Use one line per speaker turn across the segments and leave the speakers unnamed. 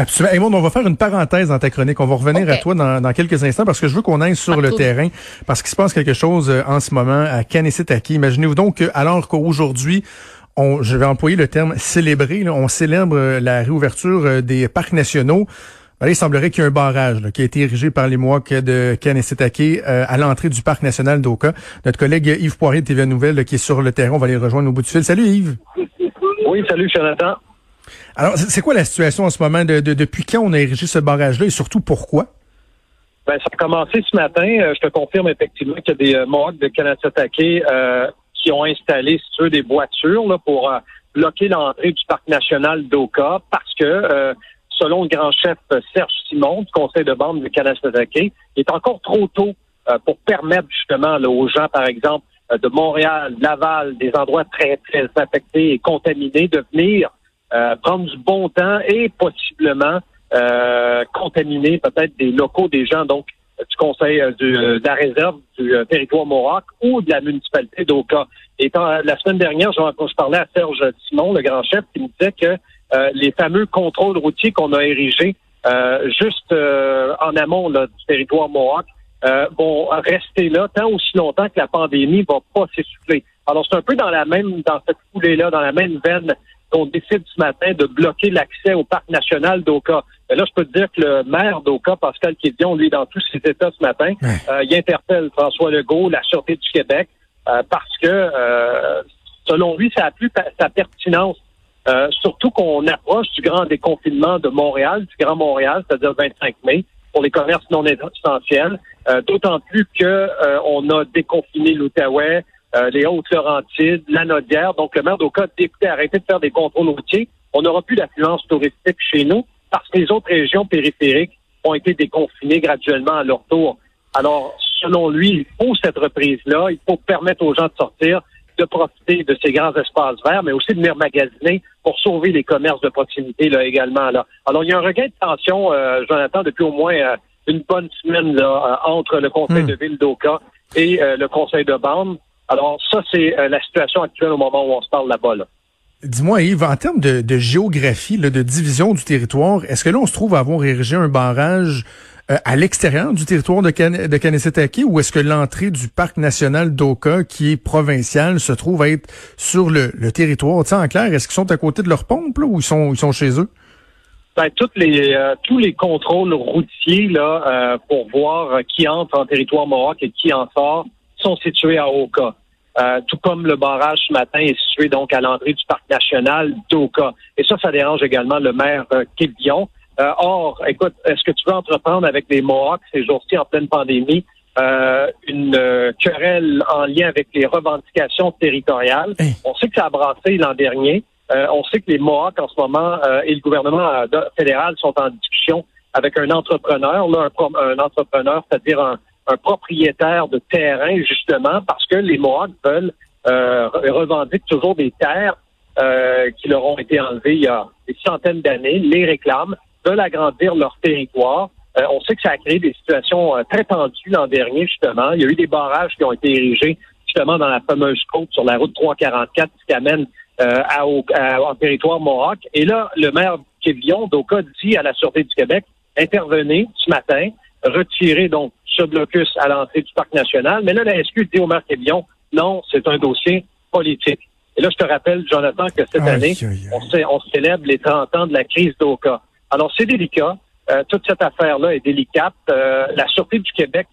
Absolument. on va faire une parenthèse dans ta chronique. On va revenir à toi dans, quelques instants parce que je veux qu'on aille sur le terrain parce qu'il se passe quelque chose euh, en ce moment à Kanesetaki. Imaginez-vous donc que, alors qu'aujourd'hui, on, je vais employer le terme célébrer, on célèbre euh, la réouverture euh, des parcs nationaux. Ben il semblerait qu'il y ait un barrage qui a été érigé par les Mohawks de Kanesetake à l'entrée du parc national d'Oka. Notre collègue Yves Poirier de TV Nouvelle qui est sur le terrain, on va les rejoindre au bout du fil. Salut Yves.
Oui, salut Jonathan.
Alors, c'est quoi la situation en ce moment? De, depuis quand on a érigé ce barrage-là et surtout pourquoi?
Ben, ça a commencé ce matin. Euh, je te confirme effectivement qu'il y a des euh, de Kanasatake euh, qui ont installé, si tu veux, des voitures là, pour euh, bloquer l'entrée du parc national d'Oka parce que, selon le grand chef Serge Simon du conseil de bande de Kanasatake, il est encore trop tôt pour permettre justement aux gens, par exemple, de Montréal, Laval, des endroits très, très affectés et contaminés, de venir euh, prendre du bon temps et possiblement euh, contaminer peut-être des locaux des gens donc du conseil euh, de la réserve du territoire Morac ou de la municipalité d'Oka. Et la semaine dernière, je, je parlais à Serge Simon, le grand chef, qui me disait que les fameux contrôles routiers qu'on a érigés juste en amont du territoire Mohawk vont rester là tant aussi longtemps que la pandémie va pas s'essouffler. Alors c'est un peu dans la même dans cette foulée-là, dans la même veine qu'on décide ce matin de bloquer l'accès au parc national d'Oka. là, je peux te dire que le maire d'Oka, Pascal Quédion, lui, dans tous ses états ce matin, euh, il interpelle François Legault, la Sûreté du Québec, euh, parce que, euh, selon lui, ça a plus sa pertinence. surtout qu'on approche du grand déconfinement de Montréal, du Grand Montréal, c'est-à-dire 25 mai, pour les commerces non essentiels. D'autant plus que on a déconfiné l'Outaouais, euh, les Hautes-Laurentides, la Nodière. Donc, le maire d'Oka dit, écoutez, arrêtez de faire des contrôles routiers. On n'aura plus d'affluence touristique chez nous parce que les autres régions périphériques ont été déconfinées graduellement à leur tour. Alors, selon lui, il faut cette reprise-là. Il faut permettre aux gens de sortir, de profiter de ces grands espaces verts, mais aussi de venir magasiner pour sauver les commerces de proximité là également. Là. Alors, il y a un regain de tension, euh, Jonathan, depuis au moins euh, une bonne semaine là, euh, entre le conseil hmm. de ville d'Oka et le conseil de bande. Alors, ça, c'est euh, la situation actuelle au moment où on se parle là-bas.
Dis-moi, Yves, en termes de, géographie, de division du territoire, est-ce que là, on se trouve à avoir érigé un barrage euh, à l'extérieur du territoire de, Can de ou est-ce que l'entrée du parc national d'Oka, qui est provincial, se trouve à être sur le, territoire? en clair, est-ce qu'ils sont à côté de leur pompe ou ils sont, ils sont chez eux?
Ben, toutes les, euh, tous les contrôles routiers là, pour voir qui entre en territoire Mohawk et qui en sort sont situés à Oka. Euh, tout comme le barrage ce matin est situé donc à l'entrée du parc national d'Oka. Et ça, ça dérange également le maire euh, euh or, écoute, est-ce que tu veux entreprendre avec les Mohawks ces jours-ci en pleine pandémie euh, une querelle en lien avec les revendications territoriales? On sait que ça a brassé l'an dernier. on sait que les Mohawks en ce moment et le gouvernement fédéral sont en discussion avec un entrepreneur, là, un, un entrepreneur, c'est-à-dire un, un propriétaire de terrain, justement, parce que les Mohawks veulent euh, revendiquer toujours des terres euh, qui leur ont été enlevées il y a des centaines d'années, les réclament, veulent agrandir leur territoire. Euh, on sait que ça a créé des situations euh, très tendues l'an dernier, justement. Il y a eu des barrages qui ont été érigés, justement, dans la fameuse côte sur la route 344 qui amène euh, à, au, territoire Mohawk. Et là, le maire Kévillon d'Oka dit à la Sûreté du Québec, intervenez ce matin, retirez donc ce blocus à l'entrée du parc national. Mais là, la SQ dit au maire Quévillon, non, c'est un dossier politique. Et là, je te rappelle, Jonathan, que cette année, On, célèbre les 30 ans de la crise d'Oka. Alors, c'est délicat. Euh, toute cette affaire-là est délicate. Euh, la Sûreté du Québec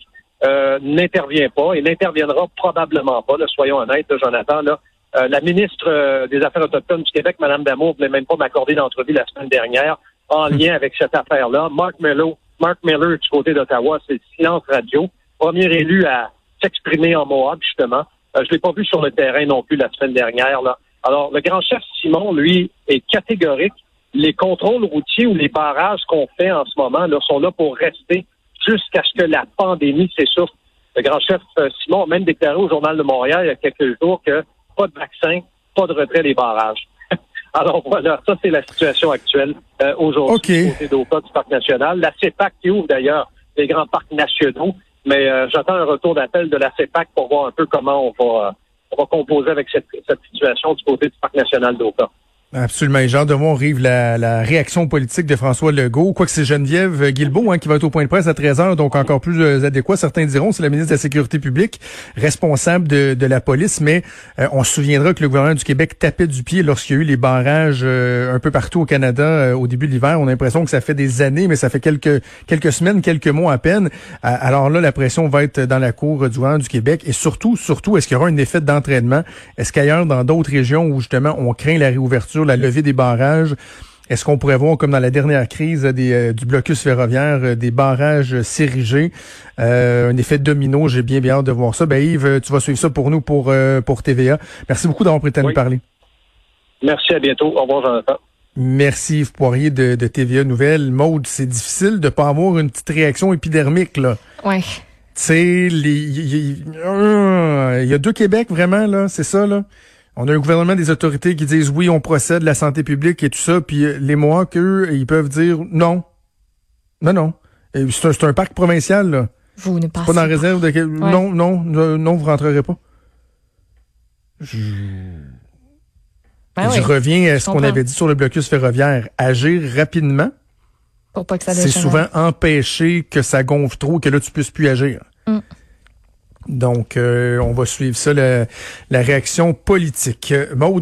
euh, n'intervient pas et n'interviendra probablement pas, soyons honnêtes, Jonathan. Là. la ministre des Affaires autochtones du Québec, Mme Damour, ne voulait même pas m'accorder d'entrevue la semaine dernière en hum. lien avec cette affaire-là. Mark Mello Mark Miller du côté d'Ottawa, c'est silence radio. Premier élu à s'exprimer en Mohawk, justement. Euh, je l'ai pas vu sur le terrain non plus la semaine dernière. Là. Alors, le grand chef Simon, lui, est catégorique. Les contrôles routiers ou les barrages qu'on fait en ce moment là, sont là pour rester jusqu'à ce que la pandémie s'essouffle. Le grand chef euh, Simon a même déclaré au Journal de Montréal il y a quelques jours que pas de vaccin, pas de retrait des barrages. Alors voilà, ça c'est la situation actuelle euh, aujourd'hui côté d'Oka du Parc national. La CEPAC qui ouvre d'ailleurs les grands parcs nationaux, mais euh, j'attends un retour d'appel de la CEPAC pour voir un peu comment on va, euh, on va composer avec cette, cette situation du côté du Parc national d'Oka.
Absolument. Et hâte de la, la, réaction politique de François Legault. Quoique c'est Geneviève Guilbeault hein, qui va être au point de presse à 13h, donc encore plus euh, adéquat. Certains diront c'est la ministre de la Sécurité publique, responsable de, de la police, mais euh, on se souviendra que le gouvernement du Québec tapait du pied lorsqu'il y a eu les barrages euh, un peu partout au Canada au début de l'hiver. On a l'impression que ça fait des années, mais ça fait quelques quelques semaines, quelques mois à peine. alors là, la pression va être dans la cour du gouvernement du Québec. Et surtout, surtout, est-ce qu'il y aura un effet d'entraînement? Est-ce qu'ailleurs, dans d'autres régions où justement on craint la réouverture, la levée des barrages. Est-ce qu'on pourrait voir, comme dans la dernière crise des, euh, du blocus ferroviaire, euh, des barrages s'ériger, euh, un effet domino? J'ai bien bien hâte de voir ça. Ben Yves, tu vas suivre ça pour nous, pour, pour TVA. Merci beaucoup d'avoir pris le temps de parler.
Merci, à bientôt. Au revoir, Jonathan.
Merci Yves Poirier de, de TVA Nouvelle. Maude, c'est difficile de pas avoir une petite réaction épidermique, là.
Ouais.
Tu sais, il y, a deux Québec, vraiment, là, c'est ça, là. On a un gouvernement des autorités qui disent oui, on procède, la santé publique et tout ça, puis euh, les mois qu'eux, ils peuvent dire non. Non, non. C'est un, parc provincial, là.
Vous ne passez
pas. dans la réserve de... Non, non, non, vous rentrerez pas. Je, ben je reviens à ce qu'on avait dit sur le blocus ferroviaire. Agir rapidement.
Pour pas que ça
C'est souvent empêcher que ça gonfle trop, que là, tu puisses plus agir. Mm. Donc, euh, on va suivre ça, la, la réaction politique.